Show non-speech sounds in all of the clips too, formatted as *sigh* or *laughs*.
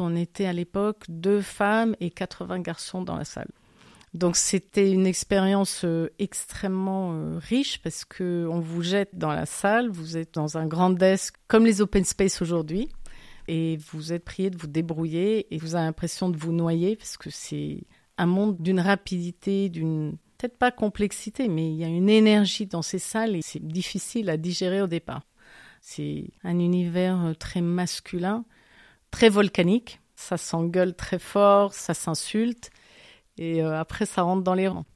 On était à l'époque deux femmes et 80 garçons dans la salle. Donc c'était une expérience euh, extrêmement euh, riche parce que on vous jette dans la salle, vous êtes dans un grand desk comme les open space aujourd'hui et vous êtes prié de vous débrouiller et vous avez l'impression de vous noyer parce que c'est un monde d'une rapidité, d'une peut-être pas complexité, mais il y a une énergie dans ces salles et c'est difficile à digérer au départ. C'est un univers euh, très masculin, très volcanique. Ça s'engueule très fort, ça s'insulte et euh, après ça rentre dans les rangs.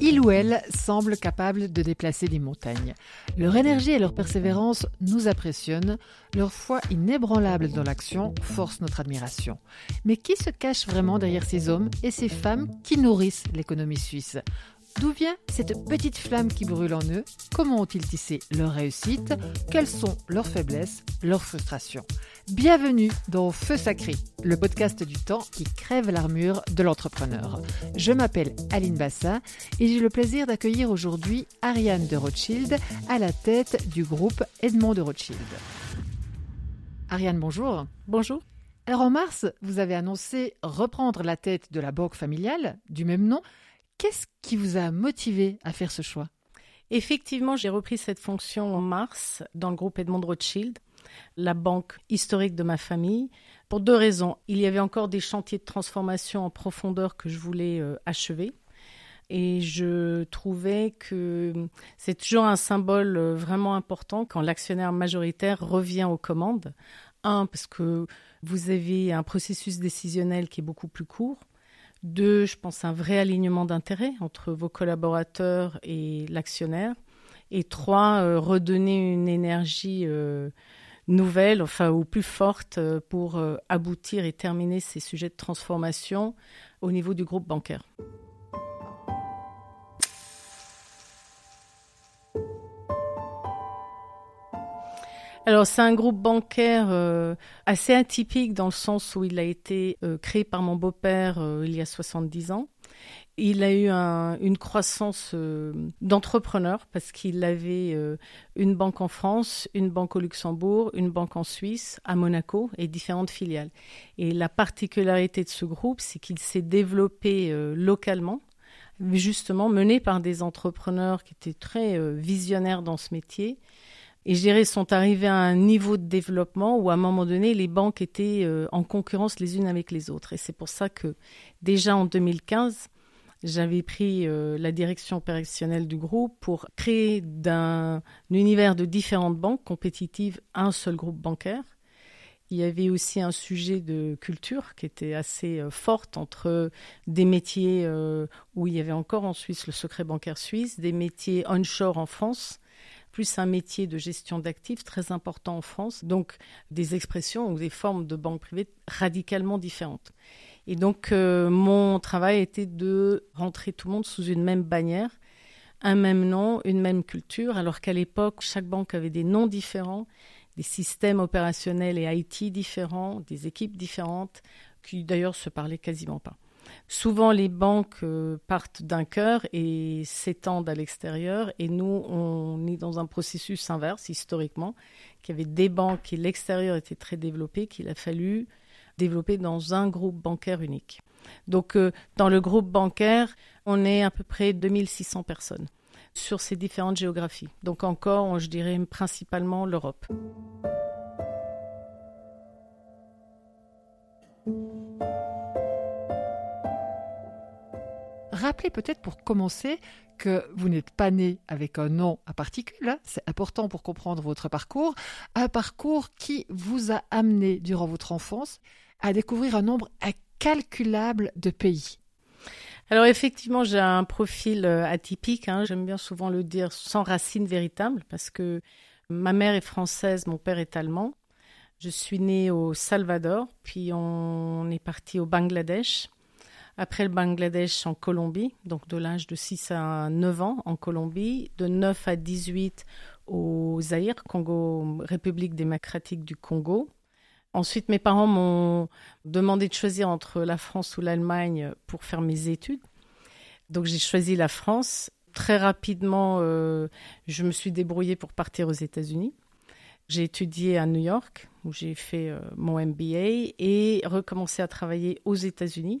Il ou elle semble capable de déplacer des montagnes. Leur énergie et leur persévérance nous impressionnent. Leur foi inébranlable dans l'action force notre admiration. Mais qui se cache vraiment derrière ces hommes et ces femmes qui nourrissent l'économie suisse? D'où vient cette petite flamme qui brûle en eux? Comment ont-ils tissé leur réussite Quelles sont leurs faiblesses, leurs frustrations? Bienvenue dans Feu Sacré, le podcast du temps qui crève l'armure de l'entrepreneur. Je m'appelle Aline Bassin et j'ai le plaisir d'accueillir aujourd'hui Ariane de Rothschild à la tête du groupe Edmond de Rothschild. Ariane, bonjour. Bonjour. Alors en mars, vous avez annoncé reprendre la tête de la banque familiale du même nom Qu'est-ce qui vous a motivé à faire ce choix? Effectivement, j'ai repris cette fonction en mars dans le groupe Edmond Rothschild, la banque historique de ma famille, pour deux raisons. Il y avait encore des chantiers de transformation en profondeur que je voulais euh, achever. Et je trouvais que c'est toujours un symbole euh, vraiment important quand l'actionnaire majoritaire revient aux commandes. Un, parce que vous avez un processus décisionnel qui est beaucoup plus court. Deux, je pense un vrai alignement d'intérêts entre vos collaborateurs et l'actionnaire. Et trois, euh, redonner une énergie euh, nouvelle, enfin ou plus forte, euh, pour aboutir et terminer ces sujets de transformation au niveau du groupe bancaire. Alors c'est un groupe bancaire euh, assez atypique dans le sens où il a été euh, créé par mon beau-père euh, il y a 70 ans. Il a eu une croissance d'entrepreneur parce qu'il avait une banque en France, une banque au Luxembourg, une banque en Suisse, à Monaco et différentes filiales. Et la particularité de ce groupe, c'est qu'il s'est développé localement justement mené par des entrepreneurs qui étaient très visionnaires dans ce métier et je dirais sont arrivés à un niveau de développement où à un moment donné les banques étaient euh, en concurrence les unes avec les autres. Et c'est pour ça que déjà en 2015, j'avais pris euh, la direction opérationnelle du groupe pour créer d'un univers de différentes banques compétitives un seul groupe bancaire. Il y avait aussi un sujet de culture qui était assez euh, forte entre des métiers où il y avait encore en Suisse le secret bancaire suisse, des métiers onshore en France plus un métier de gestion d'actifs très important en France, donc des expressions ou des formes de banque privée radicalement différentes. Et donc euh, mon travail était de rentrer tout le monde sous une même bannière, un même nom, une même culture, alors qu'à l'époque, chaque banque avait des noms différents, des systèmes opérationnels et IT différents, des équipes différentes, qui d'ailleurs se parlaient quasiment pas. Souvent, les banques euh, partent d'un cœur et s'étendent à l'extérieur. Et nous, on est dans un processus inverse, historiquement, qu'il y avait des banques et l'extérieur était très développé, qu'il a fallu développer dans un groupe bancaire unique. Donc, euh, dans le groupe bancaire, on est à peu près 2600 personnes sur ces différentes géographies. Donc, encore, je dirais principalement l'Europe. Rappelez peut-être pour commencer que vous n'êtes pas né avec un nom à particules, hein. c'est important pour comprendre votre parcours, un parcours qui vous a amené durant votre enfance à découvrir un nombre incalculable de pays. Alors effectivement, j'ai un profil euh, atypique, hein. j'aime bien souvent le dire, sans racines véritables, parce que ma mère est française, mon père est allemand. Je suis née au Salvador, puis on est parti au Bangladesh. Après le Bangladesh en Colombie, donc de l'âge de 6 à 9 ans en Colombie, de 9 à 18 au Zaïre, Congo, République démocratique du Congo. Ensuite, mes parents m'ont demandé de choisir entre la France ou l'Allemagne pour faire mes études. Donc j'ai choisi la France. Très rapidement, euh, je me suis débrouillée pour partir aux États-Unis. J'ai étudié à New York, où j'ai fait euh, mon MBA, et recommencé à travailler aux États-Unis,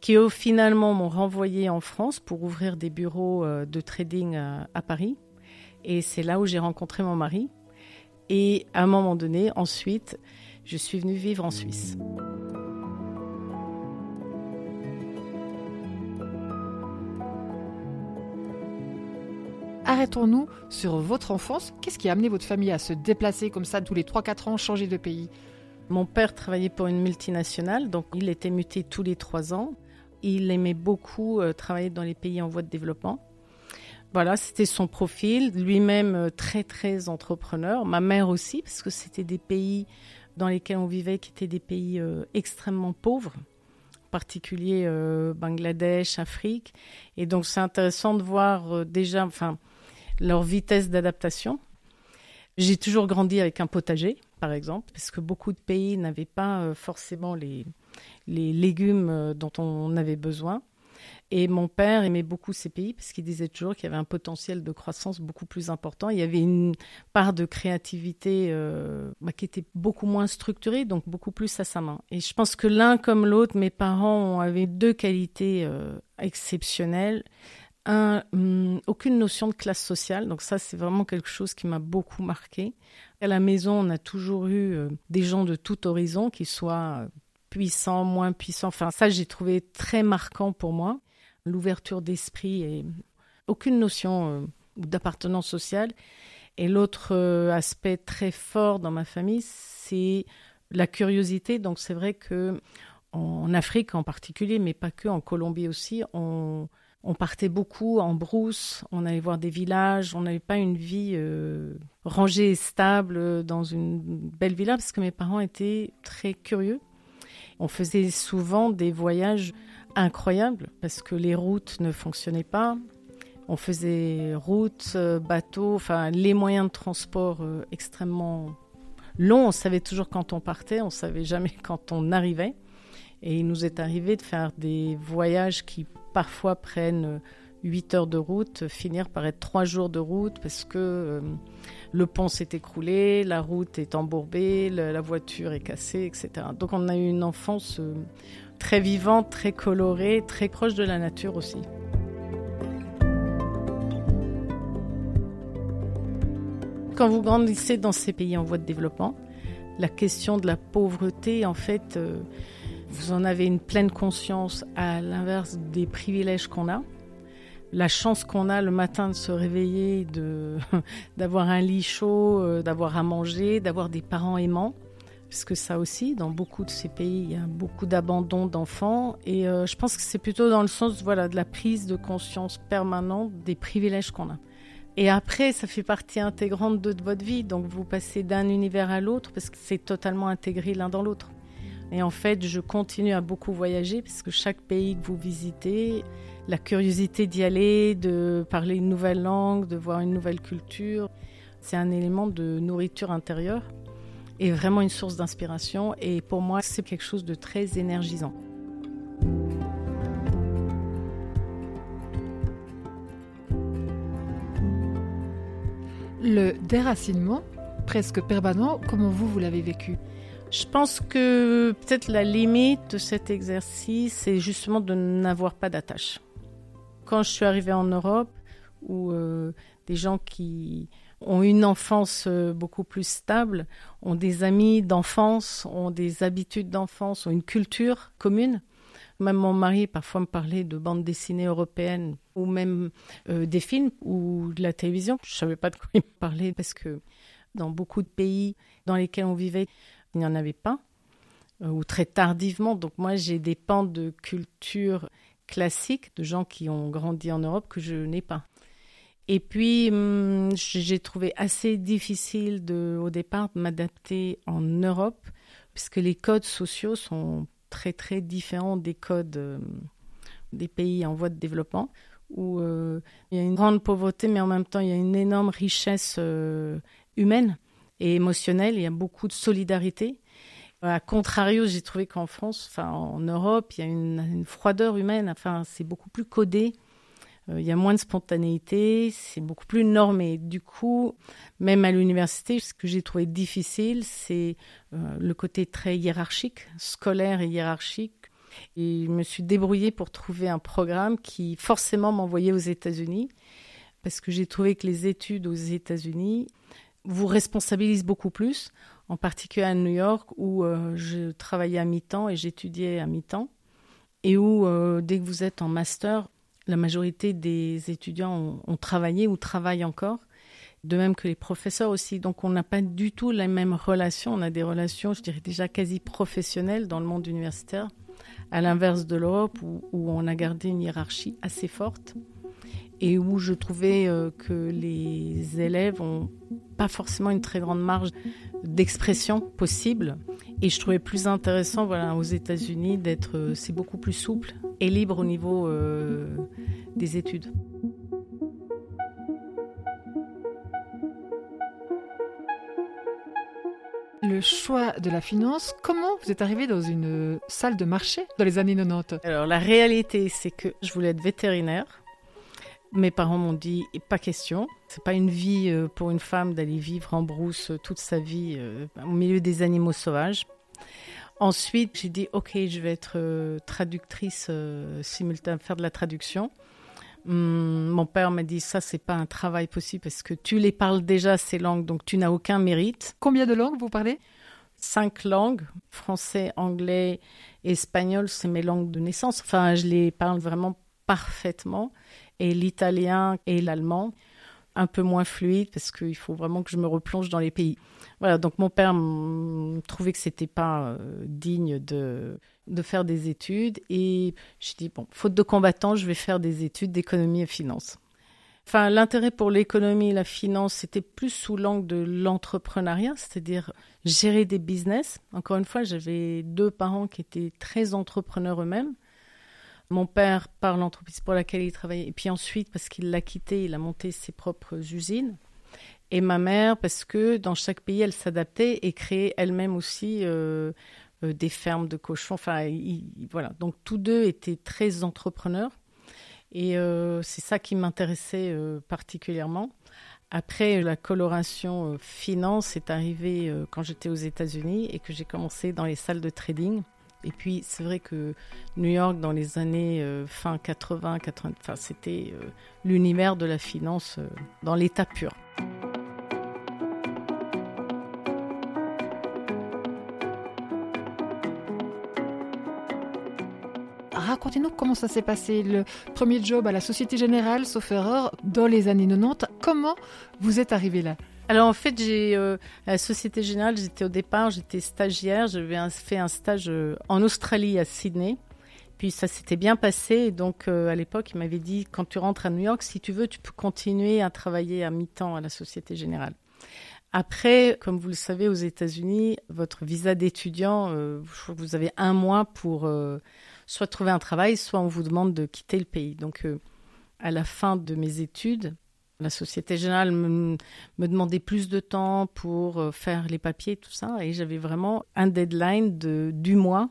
qui au finalement m'ont renvoyé en France pour ouvrir des bureaux euh, de trading à, Paris. Et c'est là où j'ai rencontré mon mari. Et à un moment donné, ensuite, je suis venue vivre en Suisse. Arrêtons-nous sur votre enfance. Qu'est-ce qui a amené votre famille à se déplacer comme ça tous les 3-4 ans, changer de pays? Mon père travaillait pour une multinationale, donc il était muté tous les 3 ans. Il aimait beaucoup euh, travailler dans les pays en voie de développement. Voilà, c'était son profil, lui-même euh, très très entrepreneur, ma mère aussi, parce que c'était des pays dans lesquels on vivait qui étaient des pays euh, extrêmement pauvres, en particulier Bangladesh, Afrique. Et donc c'est intéressant de voir déjà, enfin, leur vitesse d'adaptation. J'ai toujours grandi avec un potager, par exemple, parce que beaucoup de pays n'avaient pas forcément les, les légumes euh, dont on avait besoin. Et mon père aimait beaucoup ces pays parce qu'il disait toujours qu'il y avait un potentiel de croissance beaucoup plus important. Il y avait une part de créativité euh, bah, qui était beaucoup moins structurée, donc beaucoup plus à sa main. Et je pense que l'un comme l'autre, mes parents avaient deux qualités exceptionnelles un, hum, aucune notion de classe sociale. Donc ça, c'est vraiment quelque chose qui m'a beaucoup marqué. À la maison, on a toujours eu euh, des gens de tout horizon, qui soient euh, puissants, moins puissants. Enfin, ça, j'ai trouvé très marquant pour moi. L'ouverture d'esprit et aucune notion euh, d'appartenance sociale. Et l'autre aspect très fort dans ma famille, c'est la curiosité. Donc c'est vrai que Afrique en particulier, mais pas que, en Colombie aussi, on on partait beaucoup en brousse, on allait voir des villages, on n'avait pas une vie euh, rangée et stable dans une belle villa parce que mes parents étaient très curieux. On faisait souvent des voyages incroyables parce que les routes ne fonctionnaient pas. On faisait routes, euh, bateaux, enfin les moyens de transport euh, extrêmement longs. On savait toujours quand on partait, on savait jamais *laughs* quand on arrivait. Et il nous est arrivé de faire des voyages qui parfois prennent 8 heures de route, finir par être 3 jours de route parce que euh, le pont s'est écroulé, la route est embourbée, la voiture est cassée, etc. Donc on a eu une enfance euh, très vivante, très colorée, très proche de la nature aussi. Quand vous grandissez dans ces pays en voie de développement, la question de la pauvreté, en fait, euh, vous en avez une pleine conscience à l'inverse des privilèges qu'on a. La chance qu'on a le matin de se réveiller, de, *laughs* d'avoir un lit chaud, euh, d'avoir à manger, d'avoir des parents aimants. Parce que ça aussi, dans beaucoup de ces pays, il y a beaucoup d'abandon d'enfants. Et euh, je pense que c'est plutôt dans le sens voilà, de la prise de conscience permanente des privilèges qu'on a. Et après, ça fait partie intégrante de votre vie. Donc vous passez d'un univers à l'autre parce que c'est totalement intégré l'un dans l'autre. Et en fait, je continue à beaucoup voyager parce que chaque pays que vous visitez, la curiosité d'y aller, de parler une nouvelle langue, de voir une nouvelle culture, c'est un élément de nourriture intérieure et vraiment une source d'inspiration. Et pour moi, c'est quelque chose de très énergisant. Le déracinement, presque permanent, comment vous, vous l'avez vécu? Je pense que peut-être la limite de cet exercice, c'est justement de n'avoir pas d'attache. Quand je suis arrivée en Europe, où euh, des gens qui ont une enfance euh, beaucoup plus stable, ont des amis d'enfance, ont des habitudes d'enfance, ont une culture commune. Même mon mari parfois me parlait de bandes dessinées européennes ou même euh, des films ou de la télévision. Je ne savais pas de quoi il me parlait parce que dans beaucoup de pays dans lesquels on vivait, il n'y en avait pas, euh, ou très tardivement. Donc moi, j'ai des pans de culture classique, de gens qui ont grandi en Europe, que je n'ai pas. Et puis, hum, j'ai trouvé assez difficile au départ de m'adapter en Europe, puisque les codes sociaux sont très très différents des codes euh, des pays en voie de développement, où euh, il y a une grande pauvreté, mais en même temps, il y a une énorme richesse humaine et émotionnel. Il y a beaucoup de solidarité. A contrario, j'ai trouvé qu'en France, en Europe, il y a une, froideur humaine. Enfin, c'est beaucoup plus codé. il y a moins de spontanéité, c'est beaucoup plus normé. Du coup, même à l'université, ce que j'ai trouvé difficile, c'est le côté très hiérarchique, scolaire et hiérarchique. Et je me suis débrouillée pour trouver un programme qui forcément m'envoyait aux États-Unis, parce que j'ai trouvé que les études aux États-Unis vous responsabilisent beaucoup plus, en particulier à New York, où je travaillais à mi-temps et j'étudiais à mi-temps et où, euh, dès que vous êtes en master, la majorité des étudiants ont, travaillé ou travaillent encore, de même que les professeurs aussi. Donc on n'a pas du tout la même relation, on a des relations, je dirais déjà quasi professionnelles dans le monde universitaire, à l'inverse de l'Europe où, on a gardé une hiérarchie assez forte et où je trouvais euh, que les élèves n'ont pas forcément une très grande marge d'expression possible. Et je trouvais plus intéressant, voilà, aux États-Unis, d'être, euh, c'est beaucoup plus souple et libre au niveau euh, des études. Le choix de la finance, comment vous êtes arrivé dans une salle de marché dans les années 90 Alors la réalité, c'est que je voulais être vétérinaire. Mes parents m'ont dit pas question. C'est pas une vie euh, pour une femme d'aller vivre en brousse toute sa vie euh, au milieu des animaux sauvages. Ensuite, j'ai dit ok, je vais être euh, traductrice simultanée, faire de la traduction. Hum, mon père m'a dit ça, c'est pas un travail possible parce que tu les parles déjà ces langues, donc tu n'as aucun mérite. Combien de langues vous parlez? Cinq langues français, anglais, espagnol, c'est mes langues de naissance. Enfin, je les parle vraiment parfaitement et l'italien et l'allemand un peu moins fluide parce qu'il faut vraiment que je me replonge dans les pays. Voilà, donc mon père trouvait que c'était pas euh, digne de, de faire des études et je dit bon, faute de combattant, je vais faire des études d'économie et finance. Enfin, l'intérêt pour l'économie et la finance, c'était plus sous l'angle de l'entrepreneuriat, c'est-à-dire gérer des business. Encore une fois, j'avais deux parents qui étaient très entrepreneurs eux-mêmes. Mon père par l'entreprise pour laquelle il travaillait, et puis ensuite parce qu'il l'a quitté, il a monté ses propres usines. Et ma mère parce que dans chaque pays, elle s'adaptait et créait elle-même aussi euh, euh, des fermes de cochons. Enfin, voilà. Donc tous deux étaient très entrepreneurs. Et euh, c'est ça qui m'intéressait particulièrement. Après, la coloration finance est arrivée quand j'étais aux États-Unis et que j'ai commencé dans les salles de trading. Et puis, c'est vrai que New York, dans les années euh, fin 80, 80 enfin, c'était euh, l'univers de la finance euh, dans l'état pur. Racontez-nous comment ça s'est passé, le premier job à la Société Générale, sauf erreur, dans les années 90. Comment vous êtes arrivé là? Alors en fait, j'ai euh, à la Société Générale, j'étais au départ, j'étais stagiaire, j'avais fait un stage euh, en Australie à Sydney. Puis ça s'était bien passé. donc euh, à l'époque, il m'avait dit quand tu rentres à New York, si tu veux, tu peux continuer à travailler à mi-temps à la Société Générale. Après, comme vous le savez, aux États-Unis, votre visa d'étudiant, vous avez un mois pour soit trouver un travail, soit on vous demande de quitter le pays. Donc à la fin de mes études, la Société Générale me, demandait plus de temps pour euh, faire les papiers, tout ça, et j'avais vraiment un deadline de, du mois.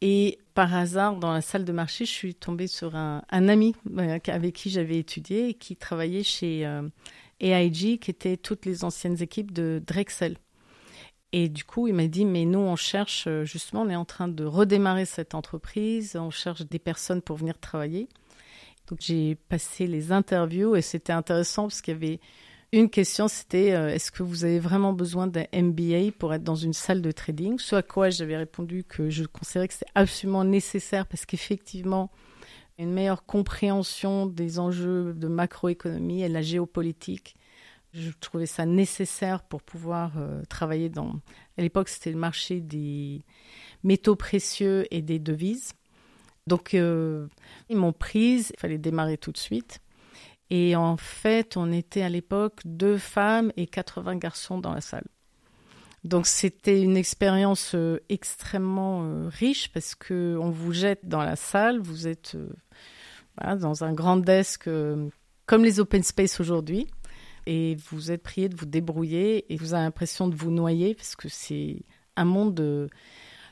Et par hasard, dans la salle de marché, je suis tombée sur un, ami euh, avec qui j'avais étudié et qui travaillait chez euh, AIG, qui était toutes les anciennes équipes de Drexel. Et du coup, il m'a dit, mais nous, on cherche, justement, on est en train de redémarrer cette entreprise, on cherche des personnes pour venir travailler. Donc j'ai passé les interviews et c'était intéressant parce qu'il y avait une question, c'était euh, est-ce que vous avez vraiment besoin d'un MBA pour être dans une salle de trading? Ce à quoi j'avais répondu que je considérais que c'était absolument nécessaire parce qu'effectivement, une meilleure compréhension des enjeux de macroéconomie et de la géopolitique, je trouvais ça nécessaire pour pouvoir euh, travailler dans. À l'époque, c'était le marché des métaux précieux et des devises. Donc, euh, ils m'ont prise, il fallait démarrer tout de suite. Et en fait, on était à l'époque deux femmes et 80 garçons dans la salle. Donc c'était une expérience euh, extrêmement euh, riche parce que on vous jette dans la salle, vous êtes dans un grand desk comme les open space aujourd'hui et vous êtes prié de vous débrouiller et vous avez l'impression de vous noyer parce que c'est un monde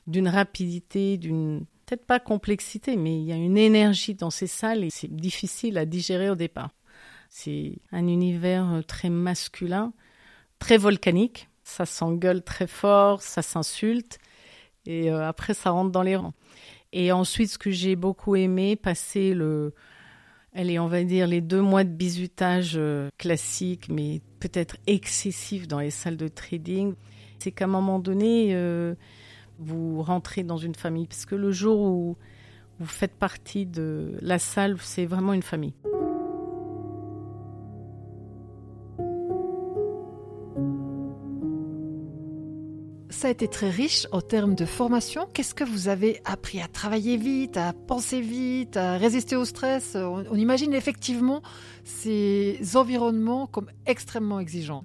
d'une rapidité, d'une peut-être pas complexité, mais il y a une énergie dans ces salles et c'est difficile à digérer au départ. C'est un univers euh, très masculin, très volcanique. Ça s'engueule très fort, ça s'insulte. Et euh, après, ça rentre dans les rangs. Et ensuite, ce que j'ai beaucoup aimé, passer le, allez, on va dire les deux mois de bizutage euh, classique, mais peut-être excessif dans les salles de trading, c'est qu'à un moment donné, vous rentrez dans une famille. Parce que le jour où vous faites partie de la salle, c'est vraiment une famille. ça a été très riche en termes de formation. Qu'est-ce que vous avez appris à travailler vite, à penser vite, à résister au stress? On, imagine effectivement ces environnements comme extrêmement exigeants.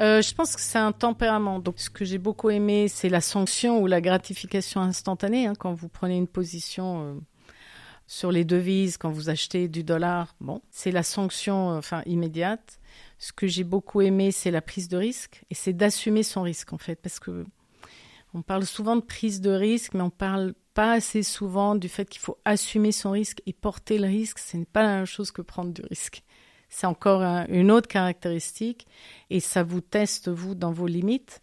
Euh, je pense que c'est un tempérament. Donc, ce que j'ai beaucoup aimé, c'est la sanction ou la gratification instantanée. Hein, quand vous prenez une position euh, sur les devises, quand vous achetez du dollar, bon, c'est la sanction, euh, enfin immédiate. Ce que j'ai beaucoup aimé, c'est la prise de risque et c'est d'assumer son risque en fait, parce que on parle souvent de prise de risque, mais on parle pas assez souvent du fait qu'il faut assumer son risque et porter le risque. Ce n'est pas la même chose que prendre du risque. C'est encore une autre caractéristique et ça vous teste vous dans vos limites.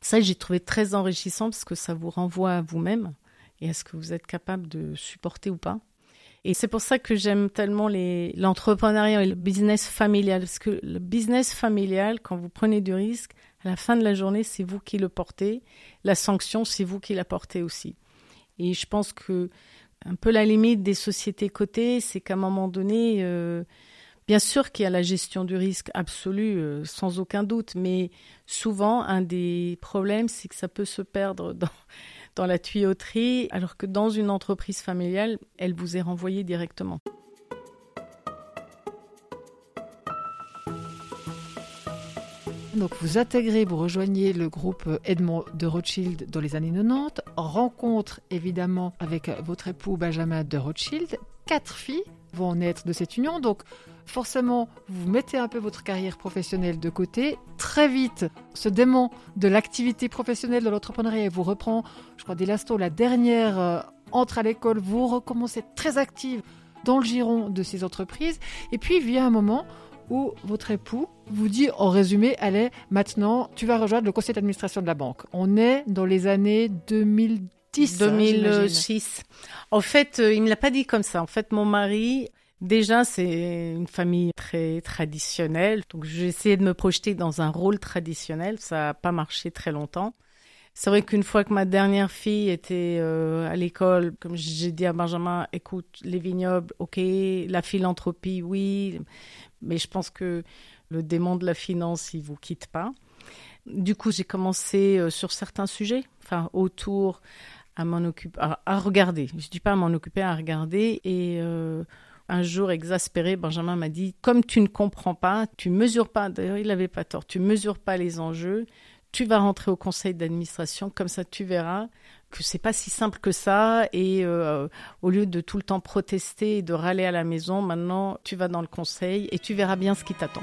Ça, j'ai trouvé très enrichissant parce que ça vous renvoie à vous-même et à ce que vous êtes capable de supporter ou pas. Et c'est pour ça que j'aime tellement l'entrepreneuriat et le business familial. Parce que le business familial, quand vous prenez du risque, à la fin de la journée, c'est vous qui le portez. La sanction, c'est vous qui la portez aussi. Et je pense que un peu la limite des sociétés cotées, c'est qu'à un moment donné, euh, bien sûr qu'il y a la gestion du risque absolu, euh, sans aucun doute, mais souvent, un des problèmes, c'est que ça peut se perdre *laughs* dans dans la tuyauterie, alors que dans une entreprise familiale, elle vous est renvoyée directement. Donc vous intégrez, vous rejoignez le groupe Edmond de Rothschild dans les années 90, rencontre évidemment avec votre époux Benjamin de Rothschild, quatre filles vont naître de cette union. Donc forcément, vous mettez un peu votre carrière professionnelle de côté. Très vite, ce démon de l'activité professionnelle de l'entrepreneuriat vous reprend. Je crois dès l'instant la dernière euh, entre à l'école, vous recommencez très active dans le giron de ces entreprises. Et puis vient un moment où votre époux vous dit en résumé, allez, maintenant, tu vas rejoindre le conseil d'administration de la banque. On est dans les années 2010. 2006. en fait, euh, il me l'a pas dit comme ça. En fait, mon mari Déjà, c'est une famille très traditionnelle, donc j'ai essayé de me projeter dans un rôle traditionnel. Ça n'a pas marché très longtemps. C'est vrai qu'une fois que ma dernière fille était euh, à l'école, comme j'ai dit à Benjamin, écoute, les vignobles, ok, la philanthropie, oui, mais je pense que le démon de la finance, il vous quitte pas. Du coup, j'ai commencé euh, sur certains sujets, enfin autour à m'en occuper, à, regarder. Je dis pas à m'en occuper, à regarder et euh, un jour exaspéré, Benjamin m'a dit Comme tu ne comprends pas, tu mesures pas, d'ailleurs il n'avait pas tort, tu mesures pas les enjeux, tu vas rentrer au conseil d'administration, comme ça tu verras que c'est pas si simple que ça et euh, au lieu de tout le temps protester et de râler à la maison, maintenant tu vas dans le conseil et tu verras bien ce qui t'attend.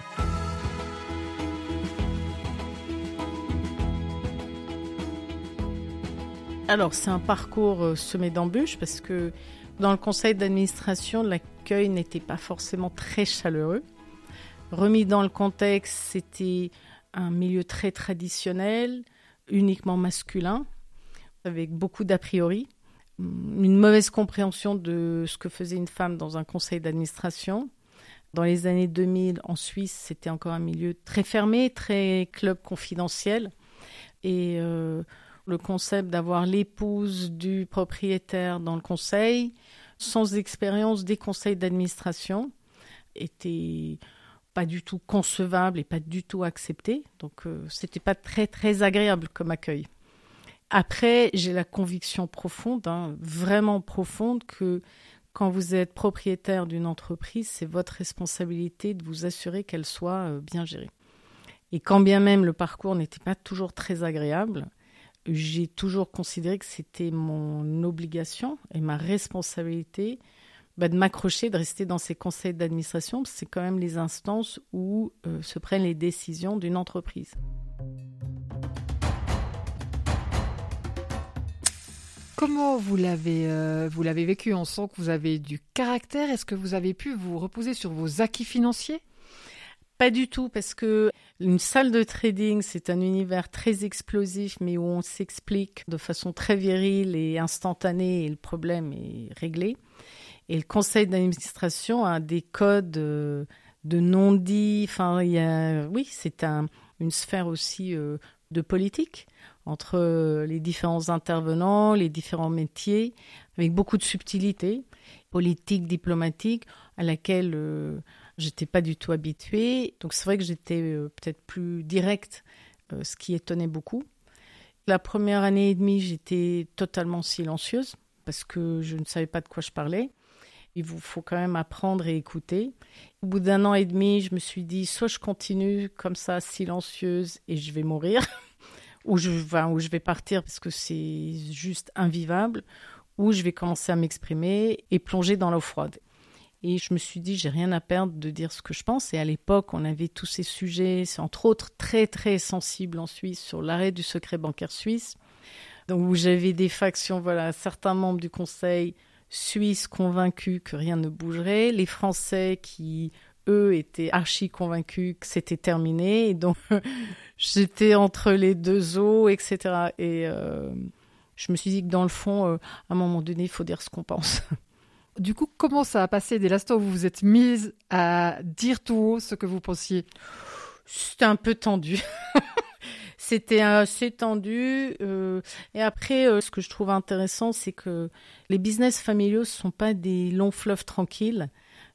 Alors c'est un parcours euh, semé d'embûches parce que dans le conseil d'administration, l'accueil n'était pas forcément très chaleureux. Remis dans le contexte, c'était un milieu très traditionnel, uniquement masculin, avec beaucoup d'a priori, une mauvaise compréhension de ce que faisait une femme dans un conseil d'administration. Dans les années 2000, en Suisse, c'était encore un milieu très fermé, très club confidentiel. Et euh, le concept d'avoir l'épouse du propriétaire dans le conseil, sans expérience des conseils d'administration, était pas du tout concevable et pas du tout accepté. Donc euh, c'était pas très très agréable comme accueil. Après, j'ai la conviction profonde, hein, vraiment profonde, que quand vous êtes propriétaire d'une entreprise, c'est votre responsabilité de vous assurer qu'elle soit euh, bien gérée. Et quand bien même le parcours n'était pas toujours très agréable, j'ai toujours considéré que c'était mon obligation et ma responsabilité bah, de m'accrocher, de rester dans ces conseils d'administration. C'est quand même les instances où euh, se prennent les décisions d'une entreprise. Comment vous l'avez euh, vous l'avez vécu? On sent que vous avez du caractère. Est-ce que vous avez pu vous reposer sur vos acquis financiers? Pas du tout, parce que une salle de trading, c'est un univers très explosif, mais où on s'explique de façon très virile et instantanée, et le problème est réglé. Et le conseil d'administration a des codes euh, de non-dit. Enfin, il y a, oui, c'est un, une sphère aussi euh, de politique entre euh, les différents intervenants, les différents métiers, avec beaucoup de subtilité politique, diplomatique, à laquelle j'étais pas du tout habituée. Donc c'est vrai que j'étais euh, peut-être plus directe, ce qui étonnait beaucoup. La première année et demie, j'étais totalement silencieuse parce que je ne savais pas de quoi je parlais. Il vous faut quand même apprendre et écouter. Au bout d'un an et demi, je me suis dit, soit je continue comme ça, silencieuse, et je vais mourir, *laughs* où je, où je vais partir parce que c'est juste invivable, ou je vais commencer à m'exprimer et plonger dans l'eau froide. Et je me suis dit, j'ai rien à perdre de dire ce que je pense. Et à l'époque, on avait tous ces sujets, entre autres très très sensibles en Suisse, sur l'arrêt du secret bancaire suisse. Donc où j'avais des factions, voilà, certains membres du Conseil suisse convaincus que rien ne bougerait, les Français qui eux étaient archi convaincus que c'était terminé. Et donc, *laughs* j'étais entre les deux eaux, etc. Et euh, je me suis dit que dans le fond, euh, à un moment donné, il faut dire ce qu'on pense. *laughs* Du coup, comment ça a passé dès l'instant où vous vous êtes mise à dire tout haut ce que vous pensiez? C'était un peu tendu. *laughs* C'était assez tendu. Euh, et après, ce que je trouve intéressant, c'est que les business familiaux ne sont pas des longs fleuves tranquilles.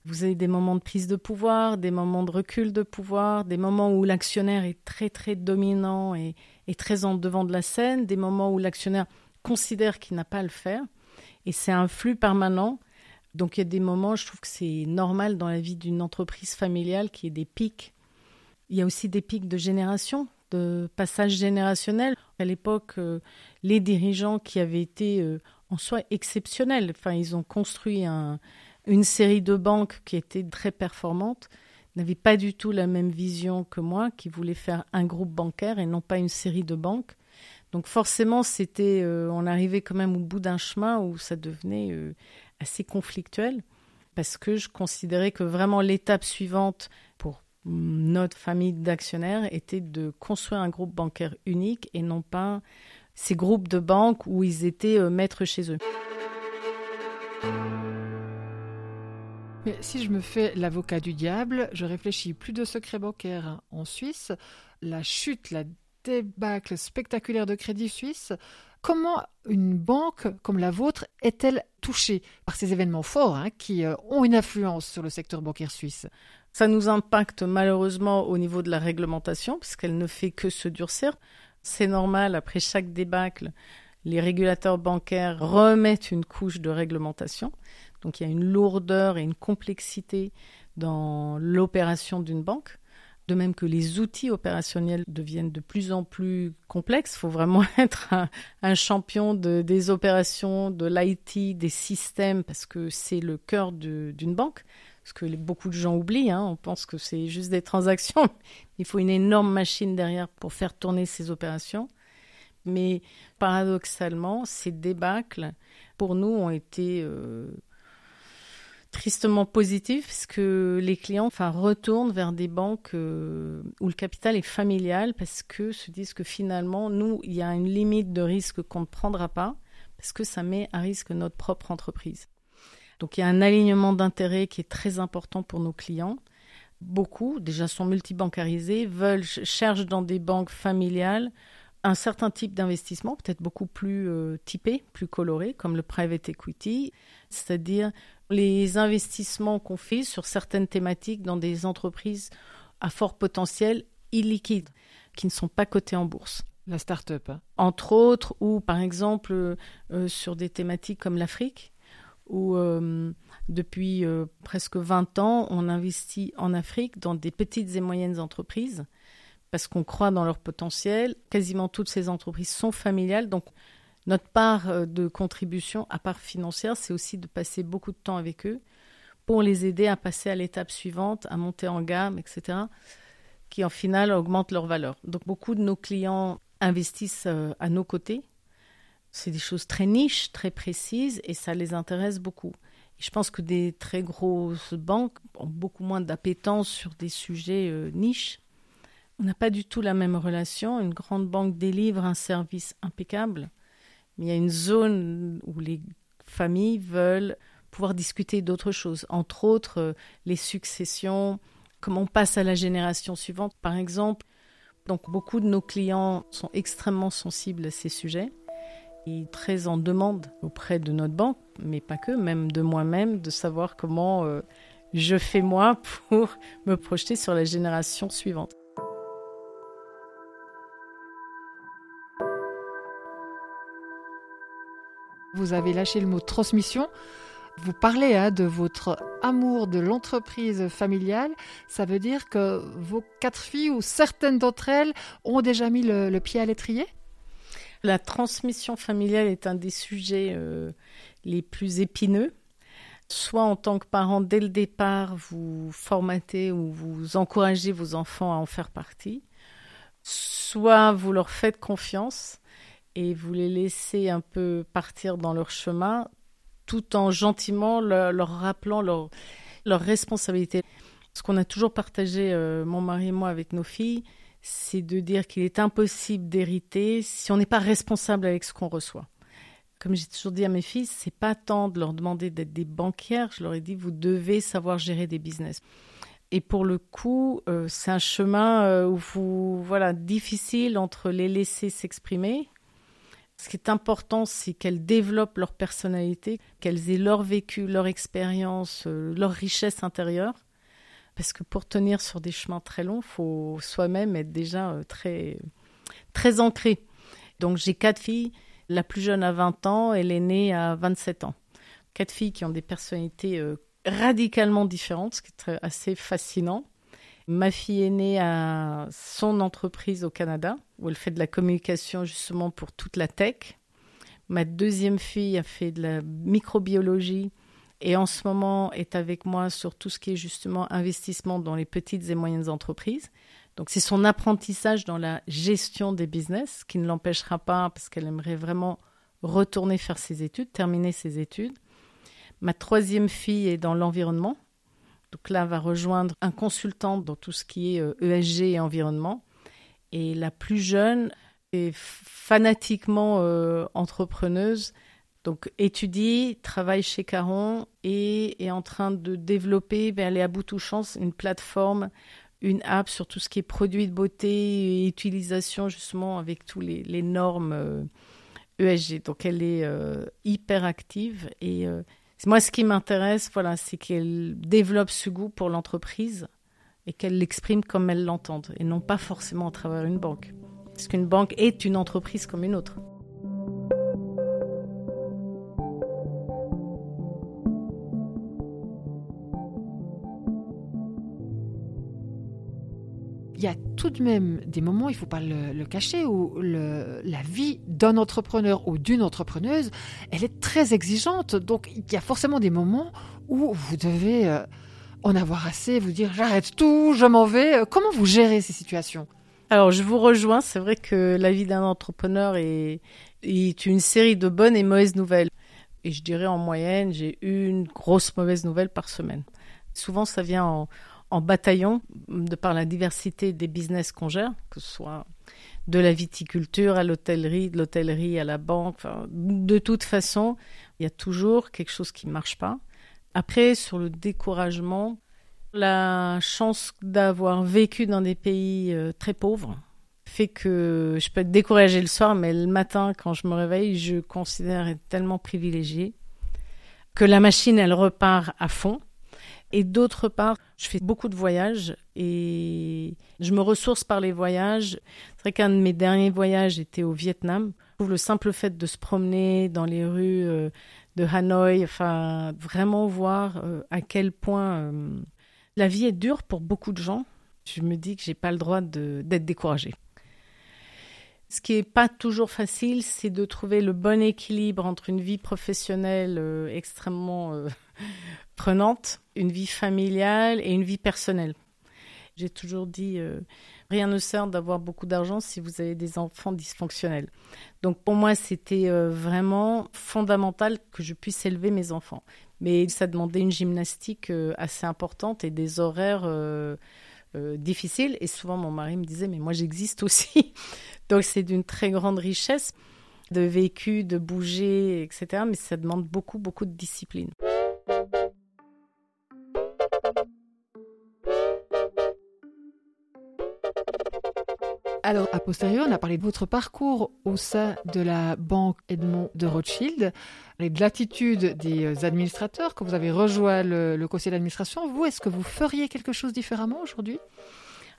Vous avez des moments de prise de pouvoir, des moments de recul de pouvoir, des moments où l'actionnaire est très très dominant et, très en devant de la scène, des moments où l'actionnaire considère qu'il n'a pas à le faire. Et c'est un flux permanent. Donc il y a des moments, je trouve que c'est normal dans la vie d'une entreprise familiale qu'il y ait des pics. Il y a aussi des pics de génération, de passage générationnel. À l'époque, euh, les dirigeants qui avaient été euh, en soi exceptionnels, enfin ils ont construit un, une série de banques qui était très performante n'avait pas du tout la même vision que moi, qui voulait faire un groupe bancaire et non pas une série de banques. Donc forcément, c'était, euh, on arrivait quand même au bout d'un chemin où ça devenait assez conflictuel, parce que je considérais que vraiment l'étape suivante pour notre famille d'actionnaires était de construire un groupe bancaire unique et non pas ces groupes de banques où ils étaient euh, maîtres chez eux. Mais si je me fais l'avocat du diable, je réfléchis plus de secrets bancaires en Suisse, la chute, la débâcle spectaculaire de Crédit Suisse. Comment une banque comme la vôtre est-elle touchée par ces événements forts hein, qui euh, ont une influence sur le secteur bancaire suisse? Ça nous impacte malheureusement au niveau de la réglementation, puisqu'elle ne fait que se durcir. C'est normal, après chaque débâcle, les régulateurs bancaires remettent une couche de réglementation. Donc il y a une lourdeur et une complexité dans l'opération d'une banque. De même que les outils opérationnels deviennent de plus en plus complexes, il faut vraiment *laughs* être un, champion des opérations, de l'IT, des systèmes, parce que c'est le cœur d'une banque. Ce que beaucoup de gens oublient, hein. on pense que c'est juste des transactions. *laughs* Il faut une énorme machine derrière pour faire tourner ces opérations. Mais paradoxalement, ces débâcles, pour nous, ont été euh, tristement positif parce que les clients enfin, retournent vers des banques euh, où le capital est familial parce que se disent que finalement, nous, il y a une limite de risque qu'on ne prendra pas parce que ça met à risque notre propre entreprise. Donc il y a un alignement d'intérêts qui est très important pour nos clients. Beaucoup, déjà sont multibancarisés, veulent, cherchent dans des banques familiales un certain type d'investissement, peut-être beaucoup plus euh, typé, plus coloré, comme le private equity, c'est-à-dire les investissements qu'on fait sur certaines thématiques dans des entreprises à fort potentiel illiquides, qui ne sont pas cotées en bourse. La start-up. Hein. Entre autres, ou par exemple euh, euh, sur des thématiques comme l'Afrique, où euh, depuis presque 20 ans, on investit en Afrique dans des petites et moyennes entreprises parce qu'on croit dans leur potentiel. Quasiment toutes ces entreprises sont familiales, donc notre part euh, de contribution, à part financière, c'est aussi de passer beaucoup de temps avec eux pour les aider à passer à l'étape suivante, à monter en gamme, etc., qui en final augmentent leur valeur. Donc beaucoup de nos clients investissent euh, à nos côtés C'est des choses très niches, très précises, et ça les intéresse beaucoup. je pense que des très grosses banques ont beaucoup moins d'appétence sur des sujets euh, niches. On n'a pas du tout la même relation. Une grande banque délivre un service impeccable, mais il y a une zone où les familles veulent pouvoir discuter d'autres choses, entre autres euh, les successions, comment on passe à la génération suivante, par exemple. Donc beaucoup de nos clients sont extrêmement sensibles à ces sujets et très en demande auprès de notre banque, mais pas que, même de moi-même, de savoir comment euh, je fais moi pour *laughs* me projeter sur la génération suivante. Vous avez lâché le mot transmission. Vous parlez hein, de votre amour de l'entreprise familiale. Ça veut dire que vos quatre filles ou certaines d'entre elles ont déjà mis le, pied à l'étrier? La transmission familiale est un des sujets euh, les plus épineux. Soit en tant que parent, dès le départ, vous formatez ou vous encouragez vos enfants à en faire partie, soit vous leur faites confiance et vous les laissez un peu partir dans leur chemin tout en gentiment leur, rappelant leur, leur responsabilité. Ce qu'on a toujours partagé, euh, mon mari et moi, avec nos filles, c'est de dire qu'il est impossible d'hériter si on n'est pas responsable avec ce qu'on reçoit. Comme j'ai toujours dit à mes filles, c'est pas tant de leur demander d'être des banquières, je leur ai dit vous devez savoir gérer des business. Et pour le coup, euh, c'est un chemin euh, où vous, voilà, difficile entre les laisser s'exprimer ce qui est important, c'est qu'elles développent leur personnalité, qu'elles aient leur vécu, leur expérience, euh, leur richesse intérieure. Parce que pour tenir sur des chemins très longs, il faut soi-même être déjà euh, très, très ancré. Donc j'ai quatre filles. La plus jeune a 20 ans, elle est née à 27 ans. Quatre filles qui ont des personnalités euh, radicalement différentes, ce qui est assez fascinant. Ma fille aînée a son entreprise au Canada, où elle fait de la communication justement pour toute la tech. Ma deuxième fille a fait de la microbiologie et en ce moment est avec moi sur tout ce qui est justement investissement dans les petites et moyennes entreprises. Donc c'est son apprentissage dans la gestion des business qui ne l'empêchera pas parce qu'elle aimerait vraiment retourner faire ses études, terminer ses études. Ma troisième fille est dans l'environnement. Donc là, va rejoindre un consultant dans tout ce qui est ESG euh, e et environnement. Et la plus jeune est fanatiquement euh, entrepreneuse. Donc étudie, travaille chez Caron et est en train de développer, ben, elle est à bout chance, une plateforme, une app sur tout ce qui est produits de beauté et utilisation justement avec tous les, normes ESG. Euh, e Donc elle est hyper active et moi, ce qui m'intéresse, voilà, c'est qu'elle développe ce goût pour l'entreprise et qu'elle l'exprime comme elle l'entend, et non pas forcément à travers une banque. Parce qu'une banque est une entreprise comme une autre. Y a tout de même des moments, il ne faut pas le, cacher, où la vie d'un entrepreneur ou d'une entrepreneuse, elle est très exigeante. Donc il y a forcément des moments où vous devez euh, en avoir assez, vous dire j'arrête tout, je m'en vais. Euh, comment vous gérez ces situations? Alors, je vous rejoins. C'est vrai que la vie d'un entrepreneur est, est, une série de bonnes et mauvaises nouvelles. Et je dirais en moyenne, j'ai une grosse mauvaise nouvelle par semaine. Souvent, ça vient en, en bataillon de par la diversité des business qu'on gère, que ce soit de la viticulture à l'hôtellerie, de l'hôtellerie à la banque. de toute façon, il y a toujours quelque chose qui ne marche pas. Après, sur le découragement, la chance d'avoir vécu dans des pays euh, très pauvres fait que je peux être découragée le soir, mais le matin, quand je me réveille, je considère être tellement privilégiée que la machine, elle repart à fond. Et d'autre part, je fais beaucoup de voyages et je me ressource par les voyages. C'est vrai qu'un de mes derniers voyages était au Vietnam. Je trouve le simple fait de se promener dans les rues euh, de Hanoï, enfin, vraiment voir euh, à quel point euh, la vie est dure pour beaucoup de gens. Je me dis que j'ai pas le droit d'être découragée. Ce qui n'est pas toujours facile, c'est de trouver le bon équilibre entre une vie professionnelle extrêmement prenante, une vie familiale et une vie personnelle. J'ai toujours dit, euh, Rien ne sert d'avoir beaucoup d'argent si vous avez des enfants dysfonctionnels. Donc pour moi, c'était euh, vraiment fondamental que je puisse élever mes enfants. Mais ça demandait une gymnastique euh, assez importante et des horaires difficiles. Et souvent, mon mari me disait, mais moi, j'existe aussi. *laughs* Donc c'est d'une très grande richesse de vécu, de bouger, etc. Mais ça demande beaucoup, beaucoup de discipline. Alors, a posteriori, on a parlé de votre parcours au sein de la Banque Edmond de Rothschild et de l'attitude des administrateurs que vous avez rejoint le, conseil d'administration. Vous, est-ce que vous feriez quelque chose différemment aujourd'hui?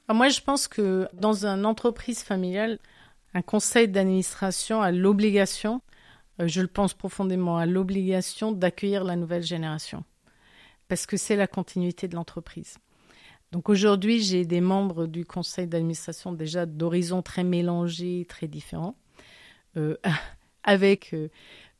Ah, Moi, je pense que dans une entreprise familiale, un conseil d'administration a l'obligation, euh, je le pense profondément, a l'obligation d'accueillir la nouvelle génération. Parce que c'est la continuité de l'entreprise. Donc aujourd'hui, j'ai des membres du conseil d'administration déjà d'horizons très mélangés, très différents, euh, *laughs* avec euh,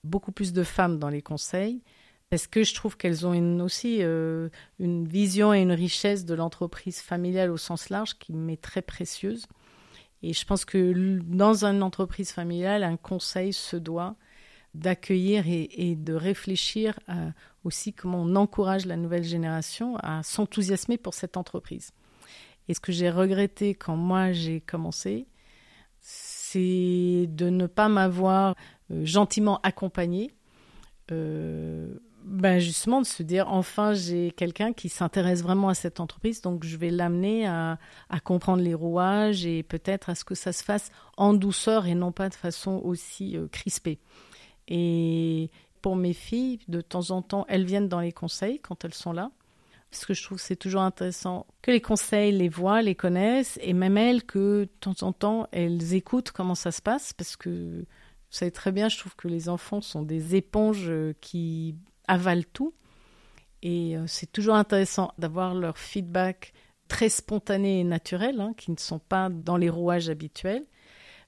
beaucoup plus de femmes dans les conseils, parce que je trouve qu'elles ont aussi euh, une vision et une richesse de l'entreprise familiale au sens large qui m'est très précieuse. Et je pense que dans une entreprise familiale, un conseil se doit d'accueillir et, de réfléchir aussi comment on encourage la nouvelle génération à s'enthousiasmer pour cette entreprise. Et ce que j'ai regretté quand moi j'ai commencé, c'est de ne pas m'avoir euh, gentiment accompagné. Euh, ben justement de se dire enfin j'ai quelqu'un qui s'intéresse vraiment à cette entreprise donc je vais l'amener à, comprendre les rouages et peut-être à ce que ça se fasse en douceur et non pas de façon aussi euh, crispée et pour mes filles, de temps en temps, elles viennent dans les conseils quand elles sont là. Parce que je trouve que c'est toujours intéressant que les conseils les voient, les connaissent, et même elles, que de temps en temps, elles écoutent comment ça se passe. Parce que vous savez très bien, je trouve que les enfants sont des éponges euh, qui avalent tout. Et euh, c'est toujours intéressant d'avoir leur feedback très spontané et naturel, hein, qui ne sont pas dans les rouages habituels.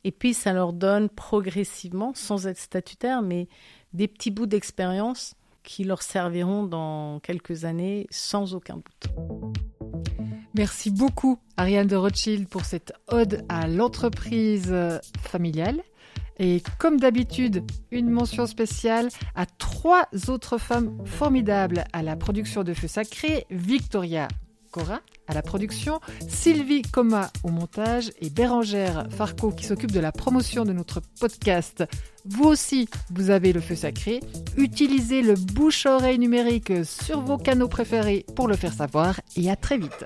Et puis, ça leur donne progressivement, sans être statutaire, mais des petits bouts d'expérience qui leur serviront dans quelques années sans aucun doute. Merci beaucoup, Ariane de Rothschild, pour cette ode à l'entreprise familiale. Et comme d'habitude, une mention spéciale à trois autres femmes formidables à la production de Feu Sacré, Victoria À la production, Sylvie Coma au montage et Bérangère Farco qui s'occupe de la promotion de notre podcast. Vous aussi, vous avez le feu sacré. Utilisez le bouche-oreille numérique sur vos canaux préférés pour le faire savoir et à très vite.